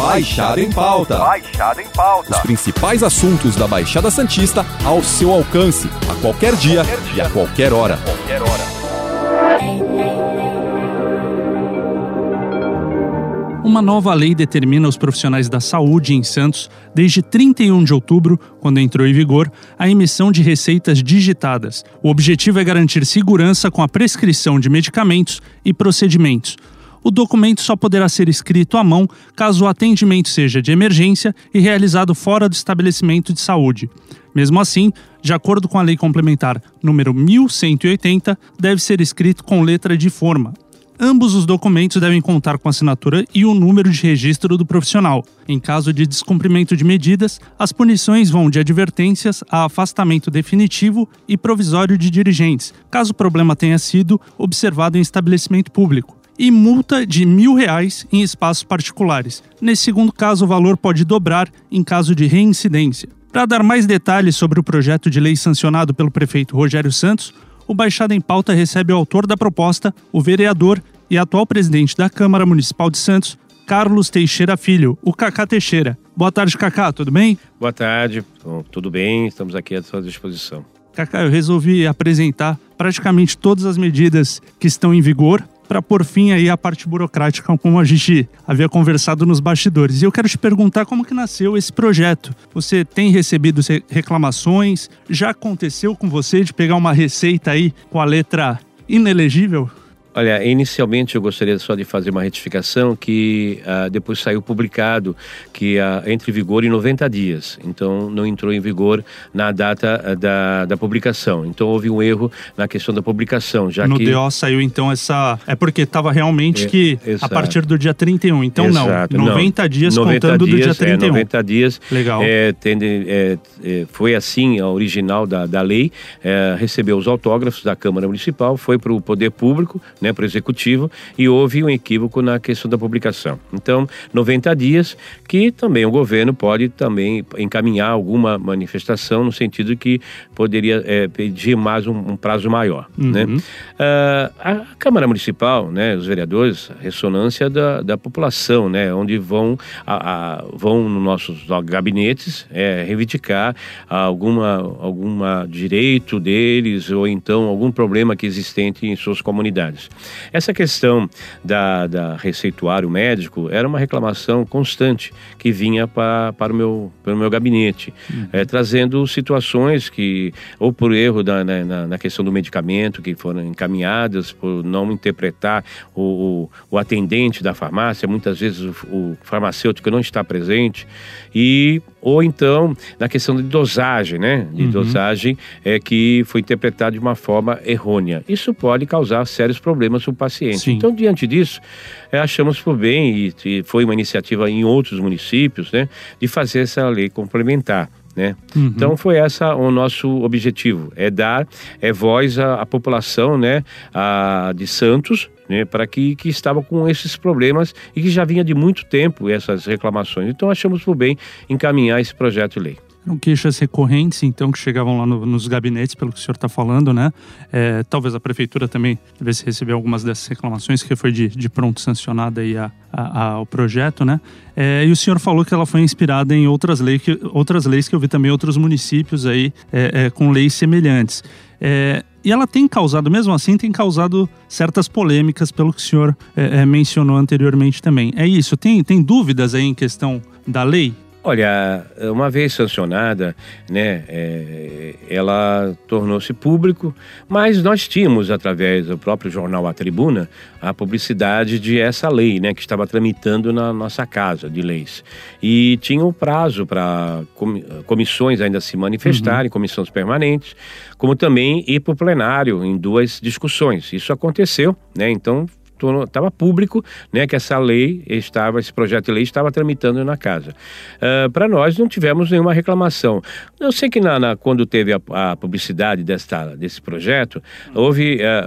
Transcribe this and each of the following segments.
Baixada em Pauta. Baixada em Pauta. Os principais assuntos da Baixada Santista ao seu alcance, a qualquer dia, Qualquer dia. e a qualquer hora. Qualquer hora. Uma nova lei determina aos profissionais da saúde em Santos, desde 31 de outubro, quando entrou em vigor, a emissão de receitas digitadas. O objetivo é garantir segurança com a prescrição de medicamentos e procedimentos. O documento só poderá ser escrito à mão caso o atendimento seja de emergência e realizado fora do estabelecimento de saúde. Mesmo assim, de acordo com a Lei Complementar número 1180, deve ser escrito com letra de forma. Ambos os documentos devem contar com assinatura e o número de registro do profissional. Em caso de descumprimento de medidas, as punições vão de advertências a afastamento definitivo e provisório de dirigentes, caso o problema tenha sido observado em estabelecimento público, e multa de mil reais em espaços particulares. Nesse segundo caso, o valor pode dobrar em caso de reincidência. Para dar mais detalhes sobre o projeto de lei sancionado pelo prefeito Rogério Santos, o Baixada em Pauta recebe o autor da proposta, o vereador e atual presidente da Câmara Municipal de Santos, Carlos Teixeira Filho, o Cacá Teixeira. Boa tarde, Cacá, tudo bem? Boa tarde, Bom, tudo bem? Estamos aqui à sua disposição. Cacá, eu resolvi apresentar praticamente todas as medidas que estão em vigor para pôr fim aí à parte burocrática, como a gente havia conversado nos bastidores. E eu quero te perguntar como que nasceu esse projeto. Você tem recebido re- reclamações? Já aconteceu com você de pegar uma receita aí com a letra inelegível? Olha, inicialmente eu gostaria só de fazer uma retificação que ah, depois saiu publicado que ah, entra em vigor em 90 dias. Então não entrou em vigor na data ah, da, da publicação. Então houve um erro na questão da publicação, já no que DO saiu então essa. É porque estava realmente É, que a exato. partir do dia 31. Então Exato, não. 90 dias contando do dia dias, 31. É, 90 dias. Legal. É, tende- é, é, foi assim a original da, da lei, é, recebeu os autógrafos da Câmara Municipal, foi para o Poder Público, né, para o Executivo, e houve um equívoco na questão da publicação. Então, 90 dias, que também o governo pode também encaminhar alguma manifestação no sentido que poderia é, pedir mais um, um prazo maior. Né? Uhum. Ah, a Câmara Municipal, né, os vereadores, a ressonância da, da população, né, onde vão, a, a- vão nos nossos gabinetes é, reivindicar alguma, alguma direito deles ou então algum problema que existente em suas comunidades. Essa questão da, da receituário médico era uma reclamação constante que vinha pa, para o meu, para o meu gabinete, eh, trazendo situações que, ou por erro da, na, na- na questão do medicamento, que foram encaminhadas por não interpretar o, o, o atendente da farmácia, muitas vezes o, o farmacêutico não está presente, e ou então na questão de dosagem, né? De dosagem é que foi interpretado de uma forma errônea. Isso pode causar sérios problemas para o paciente. Sim. Então, diante disso, é, achamos por bem, e, e foi uma iniciativa em outros municípios, né? De fazer essa lei complementar. Né? Então foi essa o nosso objetivo, é dar é voz à, à população, né, a, de Santos, né, para que, que estava com esses problemas e que já vinha de muito tempo essas reclamações. Então achamos por bem encaminhar esse projeto de lei. Eram queixas recorrentes, então, que chegavam lá no- nos gabinetes, pelo que o senhor está falando, né? É, talvez a prefeitura também devesse receber algumas dessas reclamações, que foi de, de pronto sancionada aí a, a- a- o projeto, né? É, e o senhor falou que ela foi inspirada em outras leis que, outras leis que eu vi também outros municípios aí é, é, com leis semelhantes. É, e ela tem causado, mesmo assim, tem causado certas polêmicas, pelo que o senhor é, é, mencionou anteriormente também. É isso? Tem, tem dúvidas aí em questão da lei? Olha, uma vez sancionada, né, é, ela tornou-se público, mas nós tínhamos, através do próprio jornal A Tribuna, a publicidade de essa lei, né, que estava tramitando na nossa casa de leis. E tinha o prazo para comissões ainda se manifestarem, comissões permanentes, como também ir para o plenário em duas discussões. Isso aconteceu, né, então estava público né, que essa lei estava, esse projeto de lei estava tramitando na casa. Para nós não tivemos nenhuma reclamação. Eu sei que na, na- quando teve a, a publicidade desta, desse projeto, houve eh,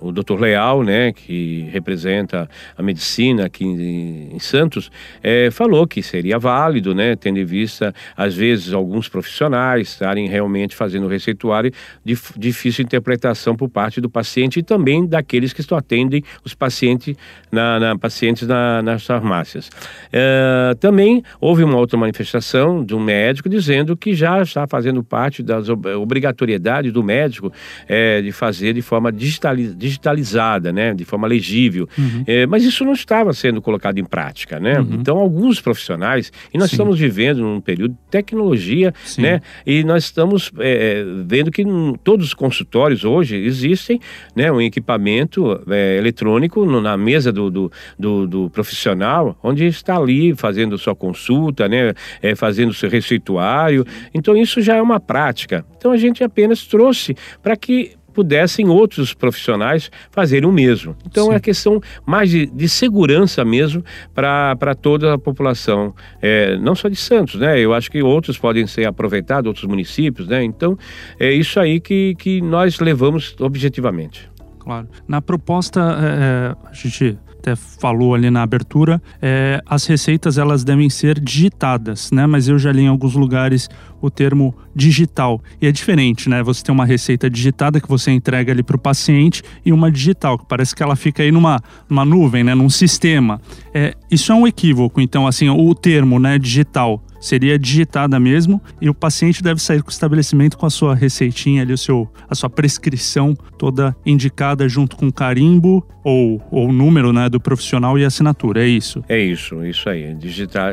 o- doutor Leal, né, que representa a medicina aqui em, em Santos, eh, falou que seria válido, né, tendo em vista, às vezes, alguns profissionais estarem realmente fazendo receituário de difícil interpretação por parte do paciente e também daqueles que estão atendem os pacientes, na, na pacientes na, nas farmácias. É, também houve uma outra manifestação de um médico dizendo que já está fazendo parte das obrigatoriedades do médico é, de fazer de forma digitalizada, né, de forma legível. Uhum. É, mas isso não estava sendo colocado em prática, né? Uhum. Então alguns profissionais e nós Sim. estamos vivendo num período de tecnologia, Sim. né? E nós estamos é, vendo que todos os consultórios hoje existem, né, um equipamento é, eletrônico no, na mesa do, do, do, do, profissional, onde está ali fazendo sua consulta, né, é, fazendo seu receituário. Então isso já é uma prática. Então a gente apenas trouxe para que pudessem outros profissionais fazerem o mesmo. Então Sim. é questão mais de, de segurança mesmo para toda a população, é, não só de Santos, né? Eu acho que outros podem ser aproveitados, outros municípios, né? Então é isso aí que, que nós levamos objetivamente. Claro. Na proposta, é, é a gente até falou ali na abertura, é, as receitas elas devem ser digitadas, né? Mas eu já li em alguns lugares o termo digital. E é diferente, né? Você tem uma receita digitada que você entrega ali para o paciente e uma digital, que parece que ela fica aí numa, numa nuvem, né? Num sistema. É, isso é um equívoco, então, assim, o termo, né, digital seria digitada mesmo e o paciente deve sair com o estabelecimento com a sua receitinha ali, o seu, a sua prescrição toda indicada junto com carimbo ou o número né, do profissional e assinatura, é isso? É isso, isso aí, digital,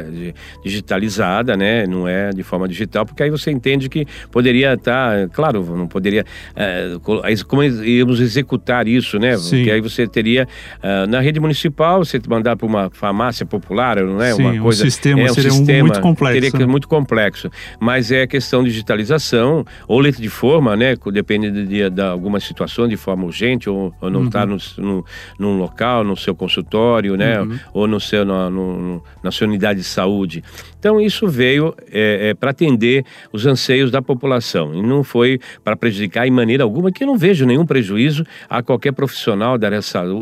digitalizada, né, não é de forma digital, porque aí você entende que poderia estar, tá, claro, não poderia, é, como íamos executar isso, né, Sim. porque aí você teria, uh, na rede municipal, você mandar para uma farmácia popular, não é, Sim, uma coisa... Um sistema é, um seria sistema, muito complexo teria que ser muito complexo. Mas é questão de digitalização, ou letra de forma, né? Depende de, de, alguma situação de forma urgente, ou, ou não estar uhum. no, num local, no seu consultório, né? Uhum. Ou no seu, no, no, na sua unidade de saúde. Então, isso veio é, é, para atender os anseios da população. E não foi para prejudicar em maneira alguma, que eu não vejo nenhum prejuízo a qualquer profissional da,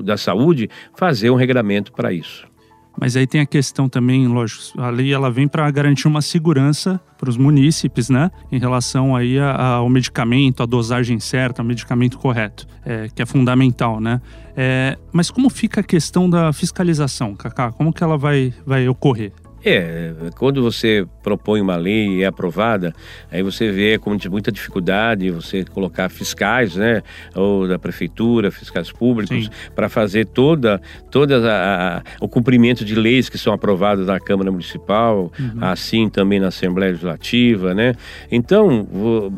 da saúde fazer um regramento para isso. Mas aí tem a questão também, lógico, a lei ela vem para garantir uma segurança para os munícipes, né, em relação aí ao medicamento, a dosagem certa, o medicamento correto, é, que é fundamental, né? É, mas como fica a questão da fiscalização, Cacá? Como que ela vai, vai ocorrer? É, quando você propõe uma lei e é aprovada, aí você vê com muita dificuldade você colocar fiscais, né, ou da prefeitura, fiscais públicos, para fazer toda, toda a, a, o cumprimento de leis que são aprovadas na Câmara Municipal, uhum. assim também na Assembleia Legislativa, né? Então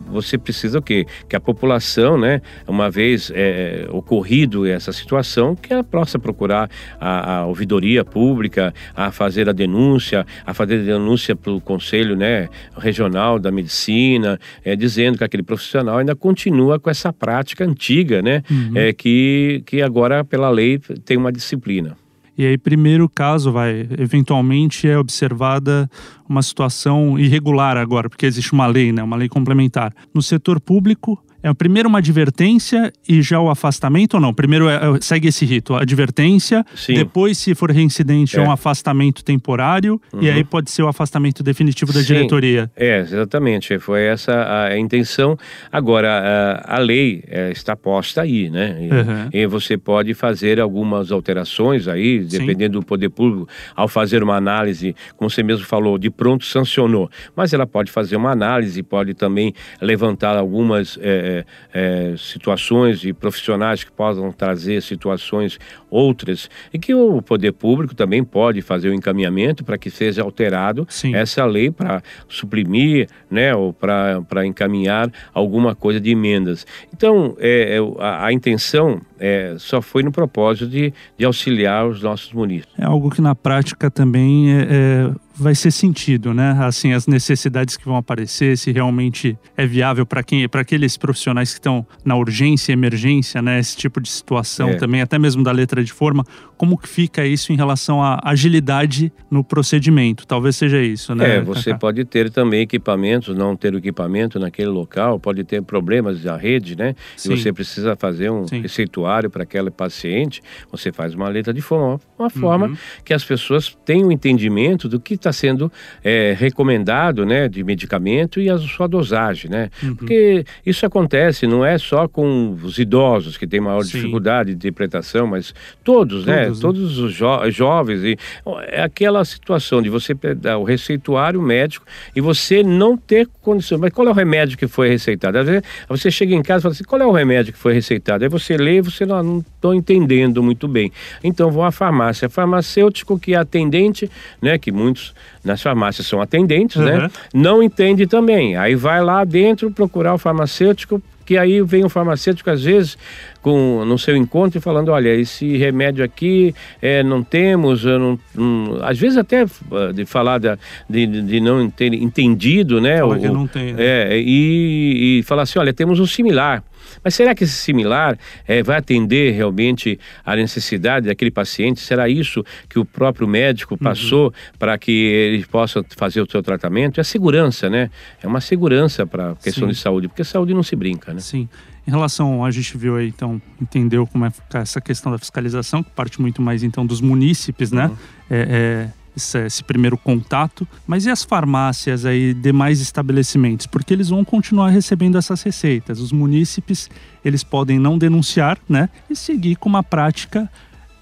você precisa o quê? Que a população, né, uma vez é, ocorrido essa situação, que ela possa procurar a, a ouvidoria pública, a fazer a denúncia denúncia, a fazer denúncia para o Conselho né, Regional da Medicina, é, dizendo que aquele profissional ainda continua com essa prática antiga, né, uhum. é, que, que agora, pela lei, tem uma disciplina. E aí, primeiro caso, vai, eventualmente é observada uma situação irregular agora, porque existe uma lei, né, uma lei complementar. No setor público, é primeiro uma advertência e já o afastamento ou não? Primeiro é, é segue esse rito, advertência, Sim. depois, se for reincidente, é, é um afastamento temporário uhum. e aí pode ser o afastamento definitivo da Sim. diretoria. É, exatamente. Foi essa a intenção. Agora, a, a lei é, está posta aí, né? E, uhum. e, você pode fazer algumas alterações aí, dependendo Sim. do poder público, ao fazer uma análise, como você mesmo falou, de pronto sancionou. Mas ela pode fazer uma análise, pode também levantar algumas. É, é, é, situações e profissionais que possam trazer situações outras e que o poder público também pode fazer o encaminhamento para que seja alterado Sim. essa lei para suprimir, né, ou para encaminhar alguma coisa de emendas. Então, é, é a, a, intenção é, só foi no propósito de, de auxiliar os nossos munícipes. É algo que na prática também é vai ser sentido, né? Assim, as necessidades que vão aparecer, se realmente é viável para quem, para aqueles profissionais que estão na urgência emergência, né? Esse tipo de situação é. também, até mesmo da letra de forma, como que fica isso em relação à agilidade no procedimento? Talvez seja isso, né? É, você pode ter também equipamentos, não ter o equipamento naquele local, pode ter problemas da rede, né? Sim. E você precisa fazer um Sim. receituário para aquela paciente, você faz uma letra de forma, uma forma uhum. que as pessoas tenham entendimento do que está sendo é, recomendado, né, de medicamento e a sua dosagem, né? Uhum. Porque isso acontece, não é só com os idosos que têm maior Sim. dificuldade de interpretação, mas todos, todos né? né? Todos os jo jovens. E, é aquela situação de você pegar o receituário médico e você não ter condição. Mas qual é o remédio que foi receitado? Às vezes você chega em casa e fala assim: qual é o remédio que foi receitado? Aí você lê e você não estou entendendo muito bem. Então vou à farmácia. Farmacêutico que é atendente, né? Que muitos nas farmácias são atendentes, né, uhum. né? Não entende também. Aí vai lá dentro procurar o farmacêutico que aí vem o farmacêutico às vezes com no seu encontro falando olha esse remédio aqui é, não temos não, não, às vezes até ah, de falar da, de, de não ter entendido né, o, não tem, né? É, e, e falar assim olha temos um similar mas será que esse similar é, vai atender realmente a necessidade daquele paciente? Será isso que o próprio médico uhum. passou uhum. para que ele possa fazer o seu tratamento? É segurança, né? É uma segurança para a questão Sim. de saúde, porque saúde não se brinca, né? Sim. Em relação, a gente viu aí, então, entendeu como é essa questão da fiscalização, que parte muito mais, então, dos munícipes, né? Uhum. É, é esse, primeiro contato, mas e as farmácias aí, demais estabelecimentos? Porque eles vão continuar recebendo essas receitas. Os munícipes, eles podem não denunciar, né? E seguir com uma prática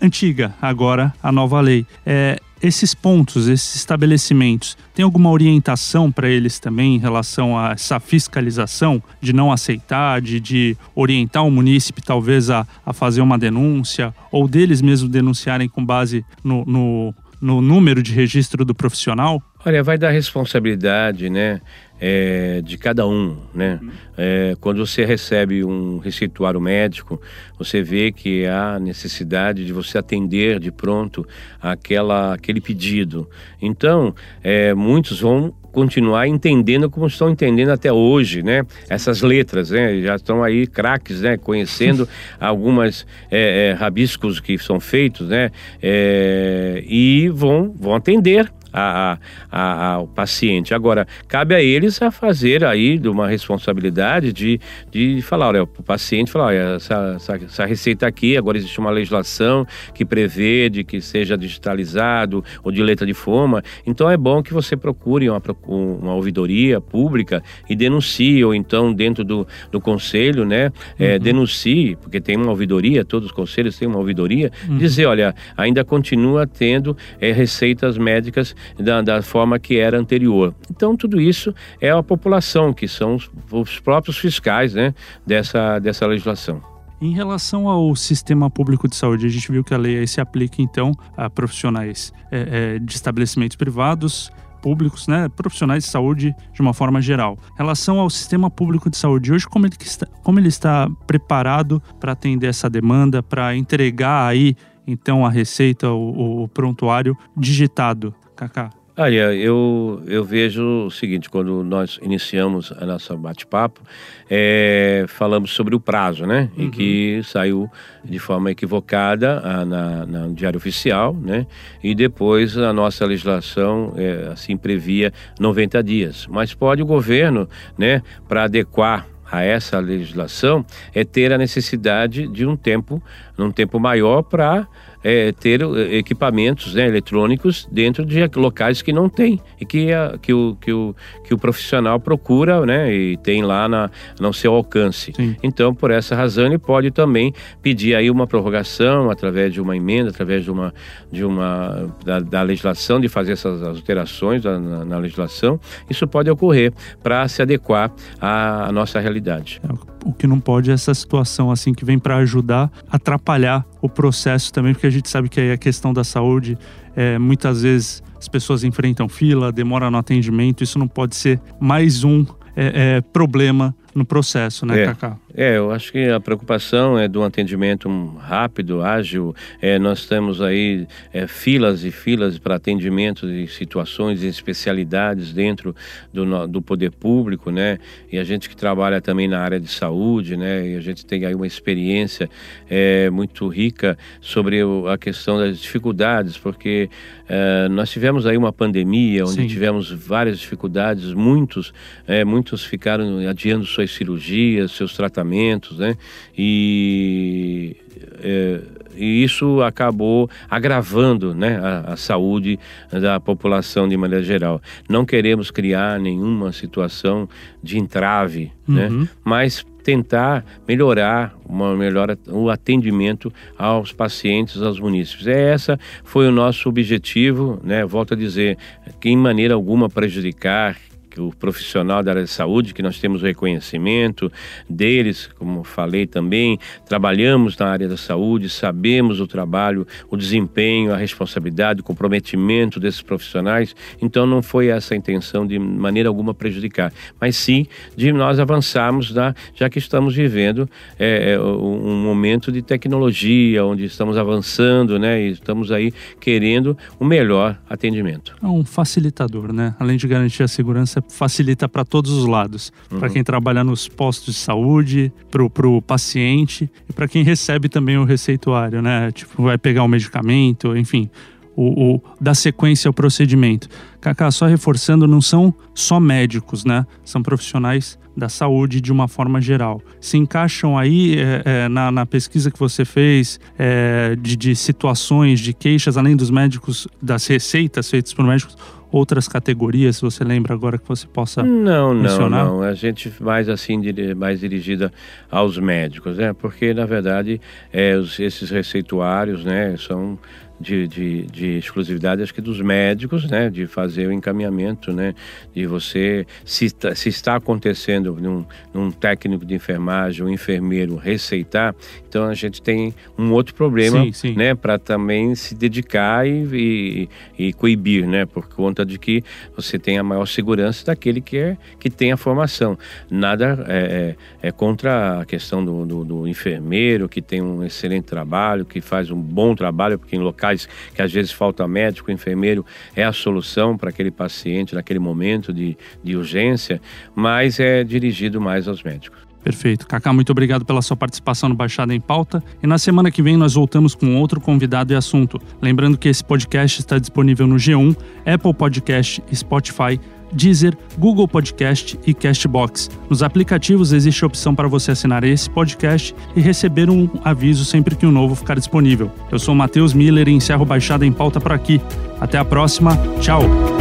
antiga, agora a nova lei. É, esses pontos, esses estabelecimentos, tem alguma orientação para eles também em relação a essa fiscalização de não aceitar, de, de orientar o munícipe talvez a, a fazer uma denúncia, ou deles mesmos denunciarem com base no, no no número de registro do profissional? Olha, vai dar responsabilidade, né, é, de cada um, né? É, quando você recebe um receituário médico, você vê que há necessidade de você atender de pronto aquela, aquele pedido. Então, é, muitos vão continuar entendendo como estão entendendo até hoje, né? Essas letras, né? Já estão aí craques, né? Conhecendo algumas é, é, rabiscos que são feitos, né? É, e vão, vão atender a, a, ao paciente. Agora, cabe a eles a fazer aí de uma responsabilidade de, de falar, olha, o paciente falar, olha, essa, essa, essa, receita aqui, agora existe uma legislação que prevê de que seja digitalizado ou de letra de forma, então é bom que você procure uma, uma ouvidoria pública e denuncie, ou então dentro do, do conselho, né, é, uhum. denuncie, porque tem uma ouvidoria, todos os conselhos têm uma ouvidoria, uhum. dizer, olha, ainda continua tendo é, receitas médicas da, da forma que era anterior. Então, tudo isso é a população, que são os, os próprios fiscais né, dessa, dessa legislação. Em relação ao sistema público de saúde, a gente viu que a lei se aplica então a profissionais é, é, de estabelecimentos privados, públicos, né, profissionais de saúde de uma forma geral. Em relação ao sistema público de saúde, hoje como ele está, como ele está preparado para atender essa demanda, para entregar aí então a receita, o, o prontuário digitado Kaká? Olha, eu, eu vejo o seguinte, quando nós iniciamos a nossa bate-papo, é, falamos sobre o prazo, né? Uhum. E que saiu de forma equivocada a, na, na, no Diário Oficial, né? E depois a nossa legislação, é, assim, previa 90 dias. Mas pode o governo, né, para adequar a essa legislação, é ter a necessidade de um tempo, um tempo maior para é, ter é, equipamentos né, eletrônicos dentro de locais que não tem e que, a, que, o, que, o, que o profissional procura né, e tem lá na, no seu alcance. Sim. Então, por essa razão, ele pode também pedir aí uma prorrogação através de uma emenda, através de uma, de uma da, da legislação, de fazer essas alterações na, na legislação. Isso pode ocorrer para se adequar à, à nossa realidade. É, o que não pode é essa situação assim que vem para ajudar, atrapalhar o processo também, porque a gente sabe que aí a questão da saúde é, muitas vezes as pessoas enfrentam fila, demora no atendimento, isso não pode ser mais um é, é, problema no processo, né, é, Cacá? É, eu acho que a preocupação é do atendimento rápido, ágil. É, nós temos aí é, filas e filas para atendimento de situações e especialidades dentro do, do poder público, né? E a gente que trabalha também na área de saúde, né? E a gente tem aí uma experiência é, muito rica sobre a questão das dificuldades, porque é, nós tivemos aí uma pandemia onde Sim. tivemos várias dificuldades, muitos, é, muitos ficaram adiando suas cirurgias, seus tratamentos tratamentos, né? E, é, e isso acabou agravando né, a, a, saúde da população de maneira geral. Não queremos criar nenhuma situação de entrave, né? uhum. né? mas tentar melhorar uma melhora o atendimento aos pacientes, aos munícipes. É essa foi o nosso objetivo, né? Volto a dizer, que em maneira alguma prejudicar que o profissional da área de saúde, que nós temos o reconhecimento deles, como falei também, trabalhamos na área da saúde, sabemos o trabalho, o desempenho, a responsabilidade, o comprometimento desses profissionais, então não foi essa a intenção de maneira alguma prejudicar, mas sim de nós avançarmos, da, já que estamos vivendo é, é um momento de tecnologia, onde estamos avançando, né, e estamos aí querendo o melhor atendimento. É um facilitador, né? Além de garantir a segurança facilita para todos os lados. Uhum. Para quem trabalha nos postos de saúde, para o paciente e para quem recebe também o receituário, né? Tipo, vai pegar o medicamento, enfim. O, o, da sequência ao procedimento. Kaká, só reforçando, não são só médicos, né? São profissionais da saúde de uma forma geral. Se encaixam aí é, é, na, na, pesquisa que você fez é, de, de situações, de queixas, além dos médicos, das receitas feitas por médicos, outras categorias, se você lembra agora que você possa não, mencionar? Não, não, a gente mais assim, mais dirigida aos médicos, né? Porque, na verdade, é, esses receituários, né, são de, de, de, exclusividade, acho que dos médicos, né, de fazer o encaminhamento, né, de você, se, se está acontecendo num, num técnico de enfermagem, um enfermeiro receitar, então a gente tem um outro problema, sim, sim. né, para também se dedicar e, e, e, coibir, né, por conta de que você tem a maior segurança daquele que, é, que tem a formação. Nada é, é, é contra a questão do, do, do enfermeiro, que tem um excelente trabalho, que faz um bom trabalho, porque em locais locais que às vezes falta médico, enfermeiro, é a solução para aquele paciente naquele momento de, de urgência, mas é dirigido mais aos médicos. Perfeito. Cacá, muito obrigado pela sua participação no Baixada em Pauta. E na semana que vem nós voltamos com outro convidado e assunto. Lembrando que esse podcast está disponível no G1, Apple Podcast Spotify Deezer, Google Podcast e Castbox. Nos aplicativos existe a opção para você assinar esse podcast e receber um aviso sempre que um novo ficar disponível. Eu sou Matheus Miller e encerro Baixada em Pauta por aqui. Até a próxima. Tchau.